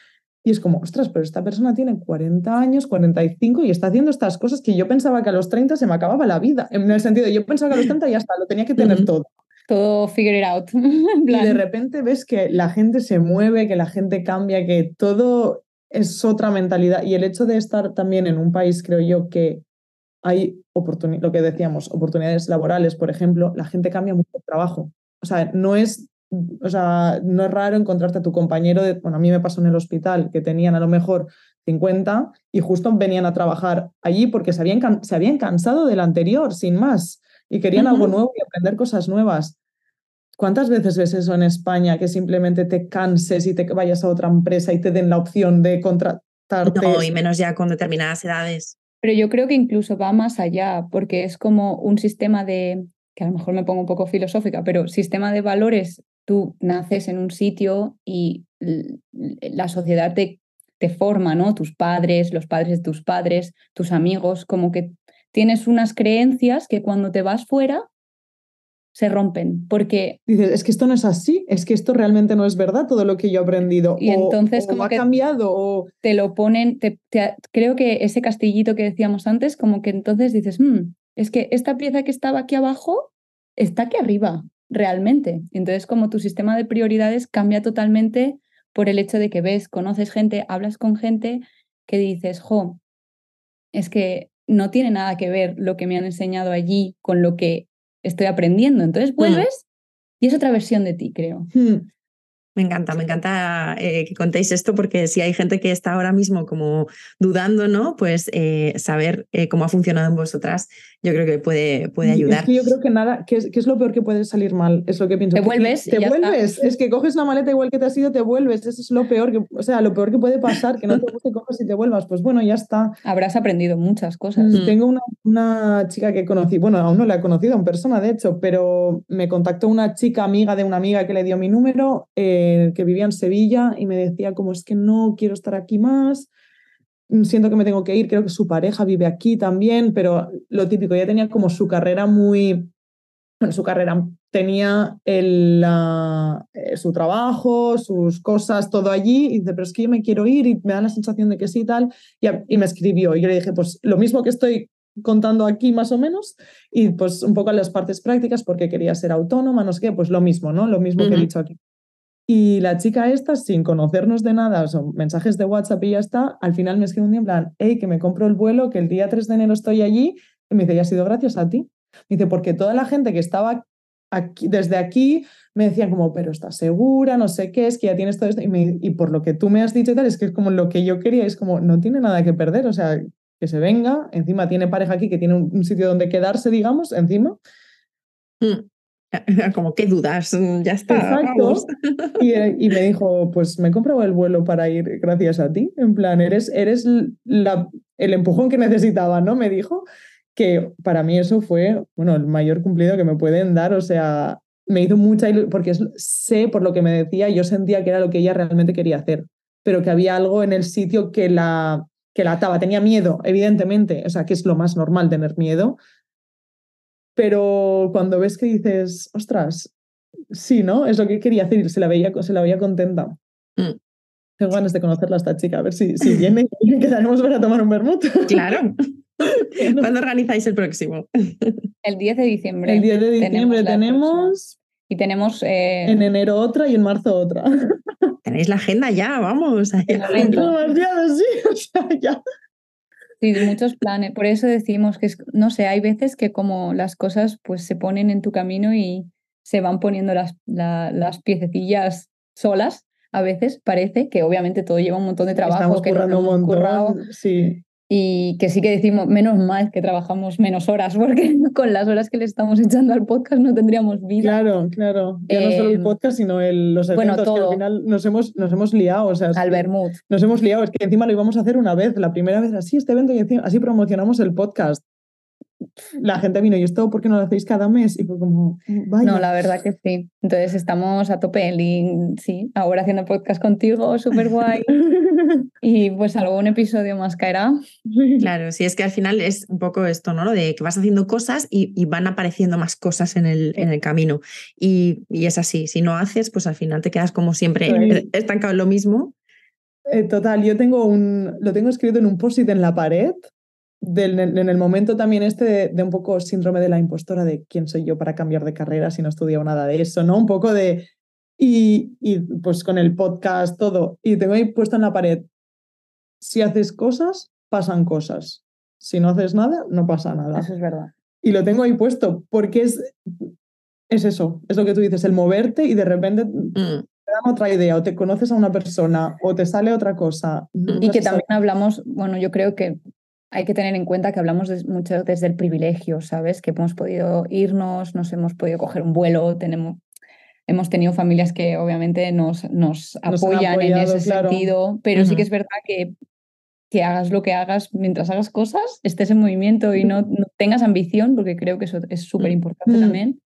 y es como, ostras, pero esta persona tiene 40 años, 45 y está haciendo estas cosas que yo pensaba que a los 30 se me acababa la vida. En el sentido, yo pensaba que a los 30 ya está, lo tenía que tener todo. Todo figure it out. y de repente ves que la gente se mueve, que la gente cambia, que todo es otra mentalidad. Y el hecho de estar también en un país, creo yo, que hay lo que decíamos, oportunidades laborales, por ejemplo, la gente cambia mucho el trabajo. O sea, no es o sea, no es raro encontrarte a tu compañero, de, bueno, a mí me pasó en el hospital que tenían a lo mejor 50 y justo venían a trabajar allí porque se habían, se habían cansado del anterior, sin más, y querían algo nuevo y aprender cosas nuevas. ¿Cuántas veces ves eso en España, que simplemente te canses y te vayas a otra empresa y te den la opción de contratarte? No, y menos ya con determinadas edades. Pero yo creo que incluso va más allá, porque es como un sistema de, que a lo mejor me pongo un poco filosófica, pero sistema de valores tú naces en un sitio y la sociedad te, te forma, ¿no? Tus padres, los padres de tus padres, tus amigos, como que tienes unas creencias que cuando te vas fuera se rompen, porque... Dices, es que esto no es así, es que esto realmente no es verdad todo lo que yo he aprendido. Y entonces como ha cambiado o... Te lo ponen, te, creo que ese castillito que decíamos antes, como que entonces dices, mm, es que esta pieza que estaba aquí abajo está aquí arriba, realmente. Entonces como tu sistema de prioridades cambia totalmente por el hecho de que ves, conoces gente, hablas con gente que dices, jo, es que no tiene nada que ver lo que me han enseñado allí con lo que estoy aprendiendo. Entonces mm. vuelves y es otra versión de ti, creo. Mm. Me encanta, me encanta eh, que contéis esto porque si hay gente que está ahora mismo como dudando, ¿no? Pues eh, saber eh, cómo ha funcionado en vosotras, yo creo que puede, puede ayudar. Es que yo creo que nada, ¿qué es, es lo peor que puede salir mal? Es lo que pienso. Te vuelves. Te vuelves. Es que coges una maleta igual que te has ido, te vuelves. Eso es lo peor que, o sea, lo peor que puede pasar, que no te guste, coges y te vuelvas. Pues bueno, ya está. Habrás aprendido muchas cosas. Mm, tengo una, una chica que conocí, bueno, aún no la he conocido en persona, de hecho, pero me contactó una chica amiga de una amiga que le dio mi número, que vivía en Sevilla y me decía como es que no quiero estar aquí más, mm, siento que me tengo que ir, creo que su pareja vive aquí también, pero lo típico, ya tenía como su carrera muy, bueno, su carrera tenía el, eh, su trabajo, sus cosas, todo allí, y dice, pero es que yo me quiero ir y me da la sensación de que sí y tal, y, y me escribió, y yo le dije, pues lo mismo que estoy contando aquí más o menos y pues un poco las partes prácticas porque quería ser autónoma, no sé qué, pues lo mismo, ¿no? Lo mismo que he dicho aquí. Y la chica esta, sin conocernos de nada, son mensajes de WhatsApp y ya está, al final me escribe un día en plan, hey, que me compro el vuelo, que el día 3 de enero estoy allí. Y me dice, ya ha sido gracias a ti. Me dice, porque toda la gente que estaba aquí, desde aquí me decían como, pero estás segura, no sé qué, es que ya tienes todo esto. Y, por lo que tú me has dicho y tal, es que es como lo que yo quería, es como, no tiene nada que perder, o sea, que se venga, encima tiene pareja aquí, que tiene un, sitio donde quedarse, digamos, encima. Mm. Como qué dudas, mm, ya está. Exacto. Eh, y, me dijo, pues me he comprado el vuelo para ir gracias a ti. En plan, eres, eres la, el empujón que necesitaba, ¿no? Me dijo que para mí eso fue, bueno, el mayor cumplido que me pueden dar. O sea, me hizo mucha ilusión, porque sé por lo que me decía, yo sentía que era lo que ella realmente quería hacer, pero que había algo en el sitio que la, que la ataba. Tenía miedo, evidentemente, o sea, que es lo más normal tener miedo, pero cuando ves que dices, ostras, sí, ¿no? Es lo que quería hacer y se la veía, se la veía contenta. Mm. Tengo ganas de conocerla a esta chica, a ver si, si viene y quedaremos para tomar un vermut. Claro. ¿Cuándo organizáis el próximo? El 10 de diciembre. El 10 de diciembre tenemos... Y tenemos... Eh, en enero otra y en marzo otra. Tenéis la agenda ya, vamos. Demasiado, sí, o sea, ya. Sí, muchos planes. Por eso decimos que, no sé, hay veces que como las cosas pues se ponen en tu camino y se van poniendo las, las piececillas solas. A veces parece que obviamente todo lleva un montón de trabajo. que no un montón, sí. Y que sí que decimos, menos mal que trabajamos menos horas, porque con las horas que le estamos echando al podcast no tendríamos vida. Claro, claro. Ya no solo el em, podcast, sino el, los eventos que al final nos hemos, nos hemos liado. O sea, al Nos hemos liado. Es que encima lo íbamos a hacer una vez, la primera vez así, este evento, y así promocionamos el podcast la gente vino, ¿y esto por qué no lo hacéis cada mes? Y fue como, vaya. No, la verdad que sí. Entonces estamos a tope. Y sí, ahora haciendo podcast contigo, súper guay. y pues algún episodio más caerá. Claro, sí, es que al final es un poco esto, ¿no? De que vas haciendo cosas y, van apareciendo más cosas en el, en el camino. Y, es así, si no haces, pues al final te quedas como siempre estancado en lo mismo. Eh, total, yo tengo un, lo tengo escrito en un post-it en la pared en el momento también este de, un poco síndrome de la impostora de quién soy yo para cambiar de carrera si no he estudiado nada de eso, ¿no? Un poco de... Y, y pues con el podcast, todo. Y tengo ahí puesto en la pared, si haces cosas, pasan cosas. Si no haces nada, no pasa nada. Eso es verdad. Y lo tengo ahí puesto porque es, es eso, es lo que tú dices, el moverte y de repente mm. te dan otra idea o te conoces a una persona o te sale otra cosa. Y que también hablamos, bueno, yo creo que hay que tener en cuenta que hablamos mucho desde el privilegio, ¿sabes? Que hemos podido irnos, nos hemos podido coger un vuelo, tenemos, hemos tenido familias que obviamente nos, nos, apoyan en ese sentido, pero sí que es verdad que, que hagas lo que hagas, mientras hagas cosas, estés en movimiento y no, tengas ambición, porque creo que eso es súper importante también.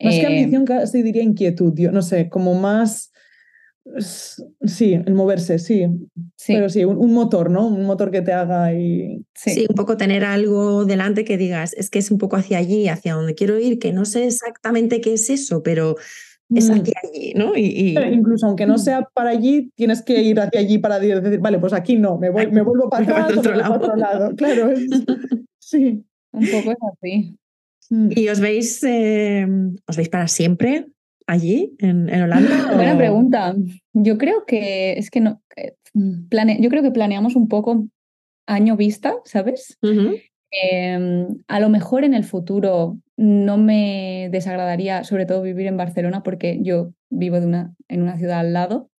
Más que ambición, casi diría inquietud, yo no sé, como más Sí, el moverse, sí. Pero sí, un, motor, ¿no? Un motor que te haga y... Sí. un poco tener algo delante que digas, es que es un poco hacia allí, hacia donde quiero ir, que no sé exactamente qué es eso, pero es mm. hacia allí, ¿no? Y, incluso aunque no sea para allí, tienes que ir hacia allí para decir, vale, pues aquí no, me, voy, me vuelvo para atrás otro, lado. otro lado. Claro, sí. Un poco es así. Mm. ¿Y os veis, eh, os veis para siempre? Allí, en, Holanda? Buena pregunta. Yo creo que es que no. Eh, plane, yo creo que planeamos un poco año vista, ¿sabes? Em, a lo mejor en el futuro no me desagradaría, sobre todo, vivir en Barcelona, porque yo vivo de una, en una ciudad al lado.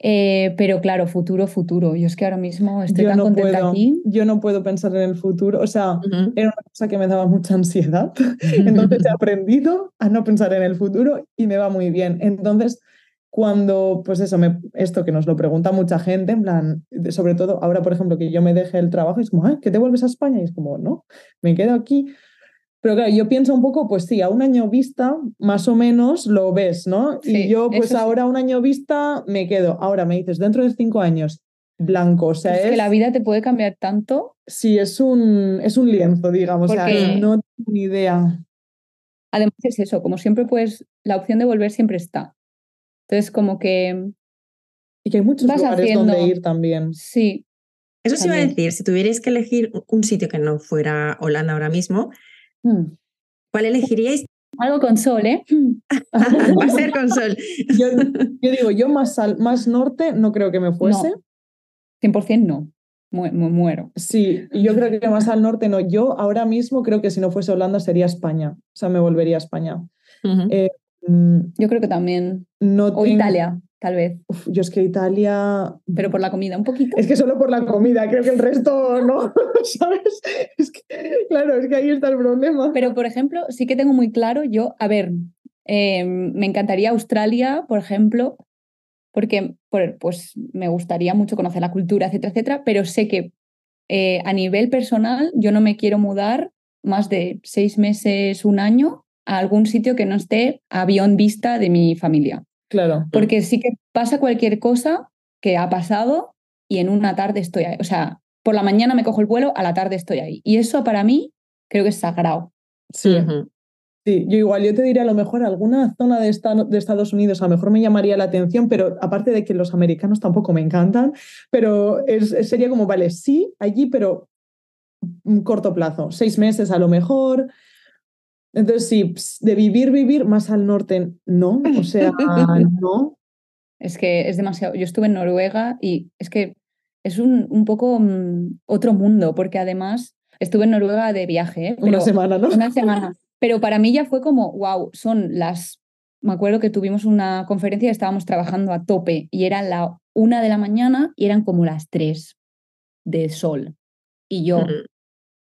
Eh, pero claro, futuro, futuro. Yo es que ahora mismo estoy tan contenta aquí. Yo no puedo pensar en el futuro. O sea, era una cosa que me daba mucha ansiedad. Entonces he aprendido a no pensar en el futuro y me va muy bien. Entonces, cuando, pues eso, me, esto que nos lo pregunta mucha gente, en plan, sobre todo ahora, por ejemplo, que yo me deje el trabajo, es como, ¿que te vuelves a España? Y es como, no, me quedo aquí. Pero claro, yo pienso un poco, pues sí, a un año vista, más o menos lo ves, ¿no? y yo, pues ahora a un año vista me quedo. Ahora me dices, dentro de cinco años, blanco. O sea, es, que la vida te puede cambiar tanto. Sí, es un, es un lienzo, digamos. O sea, no tengo ni idea. Además es eso, como siempre, pues la opción de volver siempre está. Entonces, como que. Y que hay muchos lugares donde ir también. Sí. Eso sí iba a decir, si tuvierais que elegir un sitio que no fuera Holanda ahora mismo. ¿Cuál elegiríais? Algo con sol, ¿eh? Va a ser con sol. Yo, digo, yo más, al, más norte no creo que me fuese. 100% no. muero. Sí, yo creo que más al norte no. Yo ahora mismo creo que si no fuese Holanda sería España. O sea, me volvería a España. Eh, mm, yo creo que también. No o Italia tal vez. yo es que Italia. Pero por la comida, un poquito. Es que solo por la comida, creo que el resto no, ¿sabes? Es que, claro, es que ahí está el problema. Pero, por ejemplo, sí que tengo muy claro, yo, a ver, em, me encantaría Australia, por ejemplo, porque pues, me gustaría mucho conocer la cultura, etcétera, etcétera, pero sé que eh, a nivel personal yo no me quiero mudar más de seis meses, un año a algún sitio que no esté avión vista de mi familia. Claro. Porque sí que pasa cualquier cosa que ha pasado y en una tarde estoy ahí. O sea, por la mañana me cojo el vuelo, a la tarde estoy ahí. Y eso para mí creo que es sagrado. Sí. Sí, yo igual, yo te diría a lo mejor alguna zona de, de Estados Unidos a lo mejor me llamaría la atención, pero aparte de que los americanos tampoco me encantan, pero sería como, vale, sí, allí, pero un corto plazo, seis meses a lo mejor, entonces, sí, de vivir, vivir más al norte, no, o sea, no. Es que es demasiado. Yo estuve en Noruega y es que es un, un poco mm, otro mundo, porque además estuve en Noruega de viaje. ¿eh? una semana, ¿no? Una semana. Pero para mí ya fue como, wow, son las. Me acuerdo que tuvimos una conferencia y estábamos trabajando a tope y era la una de la mañana y eran como las tres de sol. Y yo,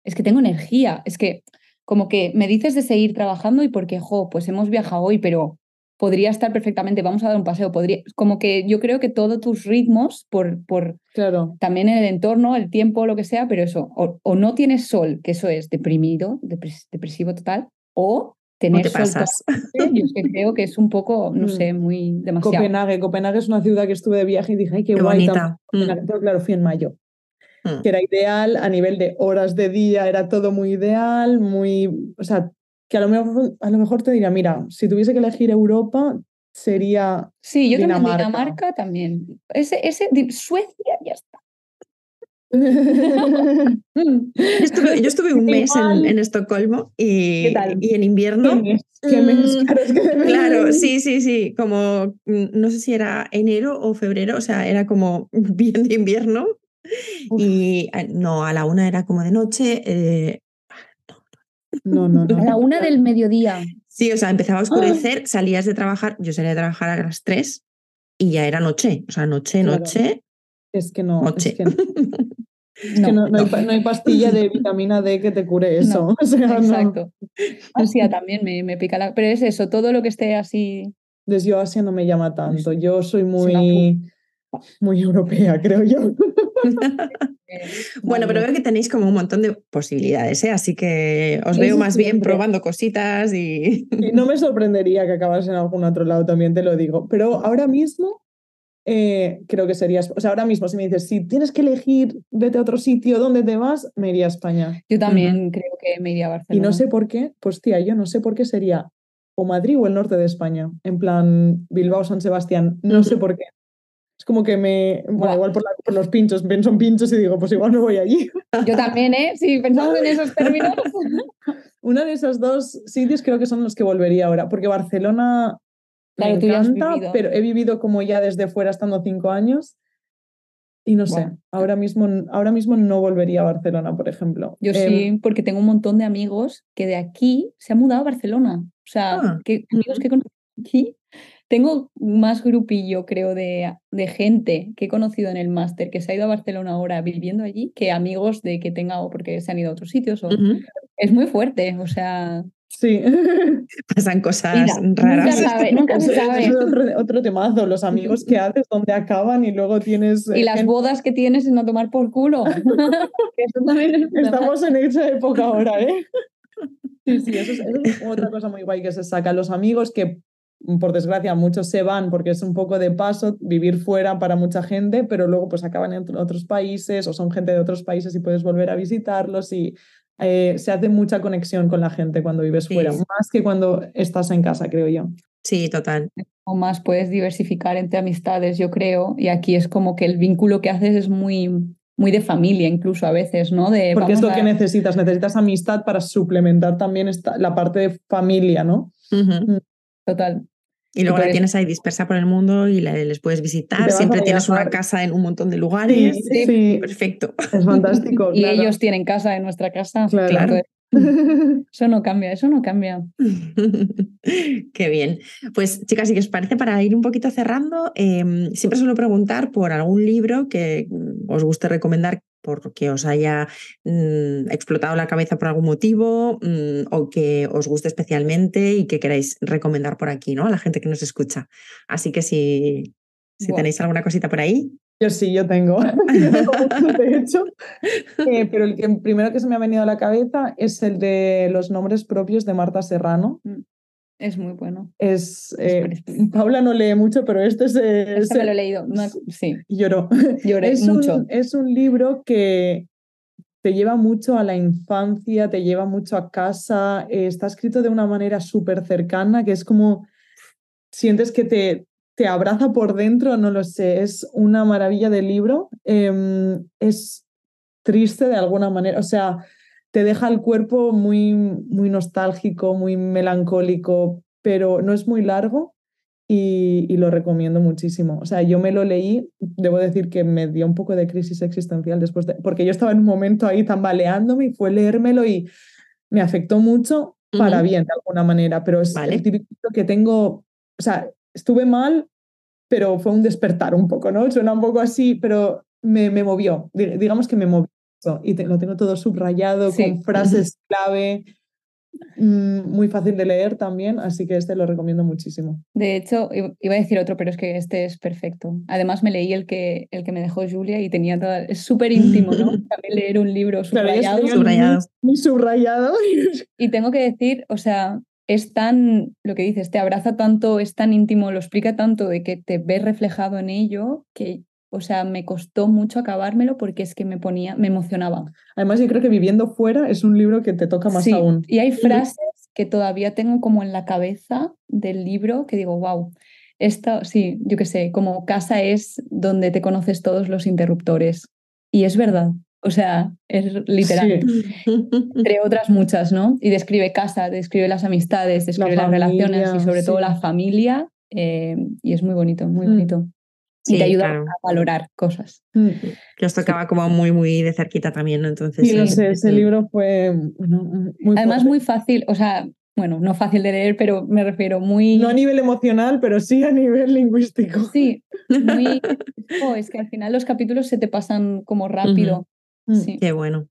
es que tengo energía, es que como que me dices de seguir trabajando y porque, jo, pues hemos viajado hoy, pero podría estar perfectamente, vamos a dar un paseo, podría, como que yo creo que todos tus ritmos, por, por claro. también en el entorno, el tiempo, lo que sea, pero eso, o, no tienes sol, que eso es deprimido, depresivo total, o tener sol. Yo creo que es un poco, no mm. sé, muy demasiado. Copenhague, Copenhague es una ciudad que estuve de viaje y dije, ay, qué, guay. Mm. claro, fui en mayo. Mm. que era ideal a nivel de horas de día, era todo muy ideal, muy, o sea, que a lo mejor, a lo mejor te diría, mira, si tuviese que elegir Europa, sería Sí, yo Dinamarca. también Dinamarca también. Ese, ese, Suecia ya está. yo, estuve, un mes en, Estocolmo y, y en invierno. ¿Qué mes? Mm, claro, sí, sí, sí. Como mm, no sé si era enero o febrero, o sea, era como bien de invierno. Y ah, no, a la una era como de noche. Eh, no, no, no. A la una del mediodía. Sí, o sea, empezaba a oscurecer, salías de trabajar, yo salía de trabajar a las tres y ya era noche. O sea, noche, noche. Es que no. Es que no. no, hay, pastilla de vitamina D que te cure eso. exacto. Asia también me, me, pica la. Pero es eso, todo lo que esté así. Desde yo Asia no me llama tanto. Yo soy muy, muy europea, creo yo. bueno, pero veo que tenéis como un montón de posibilidades, ¿eh? así que os veo más bien probando cositas y... no me sorprendería que acabas en algún otro lado, también te lo digo. Pero ahora mismo eh, creo que serías, o sea, ahora mismo si me dices, si tienes que elegir, vete a otro sitio, ¿dónde te vas? Me iría a España. Yo también creo que me iría a Barcelona. Y no sé por qué, pues tía, yo no sé por qué sería o Madrid o el norte de España, en plan Bilbao, San Sebastián, no sé por qué. Es como que me, bueno, igual por, los pinchos, pienso en pinchos y digo, pues igual me voy allí. Yo también, ¿eh? Si pensamos en esos términos. Una de esos dos sitios creo que son los que volvería ahora, porque Barcelona me encanta, pero he vivido como ya desde fuera estando cinco años y no sé, ahora mismo, ahora mismo no volvería a Barcelona, por ejemplo. Yo em, sí, porque tengo un montón de amigos que de aquí se han mudado a Barcelona. O sea, ah, que, amigos que conozco aquí. Tengo más grupillo, creo, de, de, gente que he conocido en el máster que se ha ido a Barcelona ahora viviendo allí que amigos de que tenga o porque se han ido a otros sitios. O... Es muy fuerte, o sea, Sí. Pasan cosas raras. Nunca, se sabe. Es otro, otro, temazo, los amigos que haces, donde acaban y luego tienes... Y las bodas que tienes en no tomar por culo. Estamos en esa época ahora, ¿eh? Sí, sí, eso es, otra cosa muy guay que se saca. Los amigos que, por desgracia, muchos se van porque es un poco de paso vivir fuera para mucha gente, pero luego pues acaban en otros países o son gente de otros países y puedes volver a visitarlos y eh, se hace mucha conexión con la gente cuando vives fuera, más que cuando estás en casa, creo yo. Sí, total. O más puedes diversificar entre amistades, yo creo, y aquí es como que el vínculo que haces es muy, muy de familia, incluso a veces, ¿no? De, Porque es lo que necesitas, necesitas amistad para suplementar también esta, la parte de familia, ¿no? Mm. Total. Y luego la tienes ahí dispersa por el mundo y les puedes visitar. Siempre tienes una casa en un montón de lugares. Sí, Perfecto. Es fantástico. y ellos tienen casa en nuestra casa. Claro. Eso no cambia, eso no cambia. Qué bien. Pues chicas, si os parece, para ir un poquito cerrando, em, siempre suelo preguntar por algún libro que os guste recomendar porque os haya mm, explotado la cabeza por algún motivo mm, o que os guste especialmente y que queráis recomendar por aquí, ¿no? A la gente que nos escucha. Así que si, si tenéis alguna cosita por ahí. Yo sí, yo tengo. de hecho. Eh, pero el que primero que se me ha venido a la cabeza es el de los nombres propios de Marta Serrano. Es muy bueno. Es, eh, Paula no lee mucho, pero este es. este me lo he leído. sí. Lloró. Lloré es mucho. Un, es un libro que te lleva mucho a la infancia, te lleva mucho a casa. Eh, está escrito de una manera súper cercana, que es como. Sientes que te, te abraza por dentro, no lo sé. Es una maravilla de libro. Em, es triste de alguna manera. O sea te deja el cuerpo muy, muy nostálgico, muy melancólico, pero no es muy largo y, lo recomiendo muchísimo. O sea, yo me lo leí, debo decir que me dio un poco de crisis existencial después de, porque yo estaba en un momento ahí tambaleándome y fue leérmelo y me afectó mucho para bien de alguna manera, pero es el típico que tengo, o sea, estuve mal, pero fue un despertar un poco, ¿no? Suena un poco así, pero me, me movió, digamos que me movió y lo tengo todo subrayado con frases clave. Mm, muy fácil de leer también, así que este lo recomiendo muchísimo. De hecho, iba a decir otro, pero es que este es perfecto. Además, me leí el que, el que me dejó Julia y tenía toda, es súper íntimo, ¿no? También leer un libro subrayado. subrayado. Muy, subrayado. Y tengo que decir, o sea, es tan, lo que dices, te abraza tanto, es tan íntimo, lo explica tanto de que te ves reflejado en ello, que o sea, me costó mucho acabármelo porque es que me ponía, me emocionaba. Además, yo creo que viviendo fuera es un libro que te toca más sí, aún. Y hay frases que todavía tengo como en la cabeza del libro que digo, wow, esto, sí, yo qué sé, como casa es donde te conoces todos los interruptores. Y es verdad, o sea, es literal. Entre otras muchas, ¿no? Y describe casa, describe las amistades, describe las relaciones y sobre todo la familia. Eh, y es muy bonito, muy mm. Y te ayuda a valorar cosas. Mm. Que os tocaba como muy, muy de cerquita también, ¿no? Entonces, sí, no sé, ese libro fue muy Además, muy fácil, o sea, bueno, no fácil de leer, pero me refiero muy... No a nivel emocional, pero sí a nivel lingüístico. Sí, muy... oh, es que al final los capítulos se te pasan como rápido. sí. Qué bueno.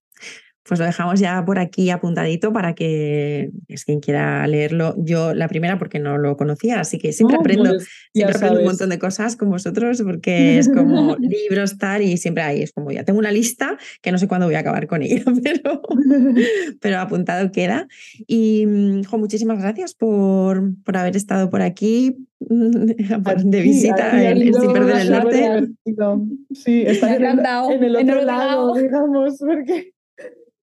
Pues lo dejamos ya por aquí apuntadito para que es quien quiera leerlo. Yo la primera porque no lo conocía, así que siempre aprendo, pues, siempre aprendo un montón de cosas con vosotros porque es como libros tal y siempre ahí es como ya tengo una lista que no sé cuándo voy a acabar con ella, pero, pero apuntado queda. Y jo, muchísimas gracias por, por haber estado por aquí de visita en, Sin Perder el Norte. Sí, está en, en, el, otro lado, digamos, porque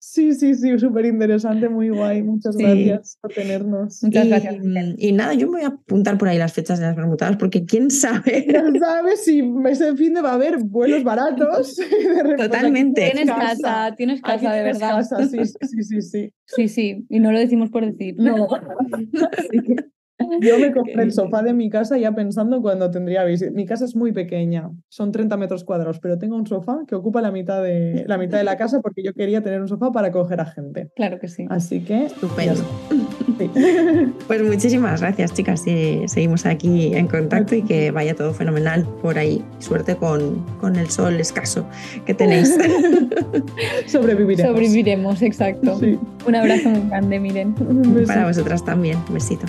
Sí, sí, sí, súper interesante, muy guay. Muchas gracias por tenernos. Muchas gracias. Y nada, yo me voy a apuntar por ahí las fechas de las permutadas porque quién sabe. ¿Quién sabe si ese fin de va a haber vuelos baratos? Totalmente. Tienes casa, tienes casa, de verdad. Casa, sí, sí, sí, sí. Sí, sí, y no lo decimos por decir. No. Yo me compré el sofá de mi casa ya pensando cuando tendría visita. Mi casa es muy pequeña, son 30 metros cuadrados, pero tengo un sofá que ocupa la mitad de la, mitad de la casa porque yo quería tener un sofá para acoger a gente. Claro que sí. Así que... Estupendo. Pues muchísimas gracias, chicas. Y seguimos aquí en contacto y que vaya todo fenomenal por ahí. Suerte con, con el sol escaso que tenéis. Sobreviviremos. Sobreviviremos, exacto. Un abrazo muy grande, miren. Para vosotras también. besito.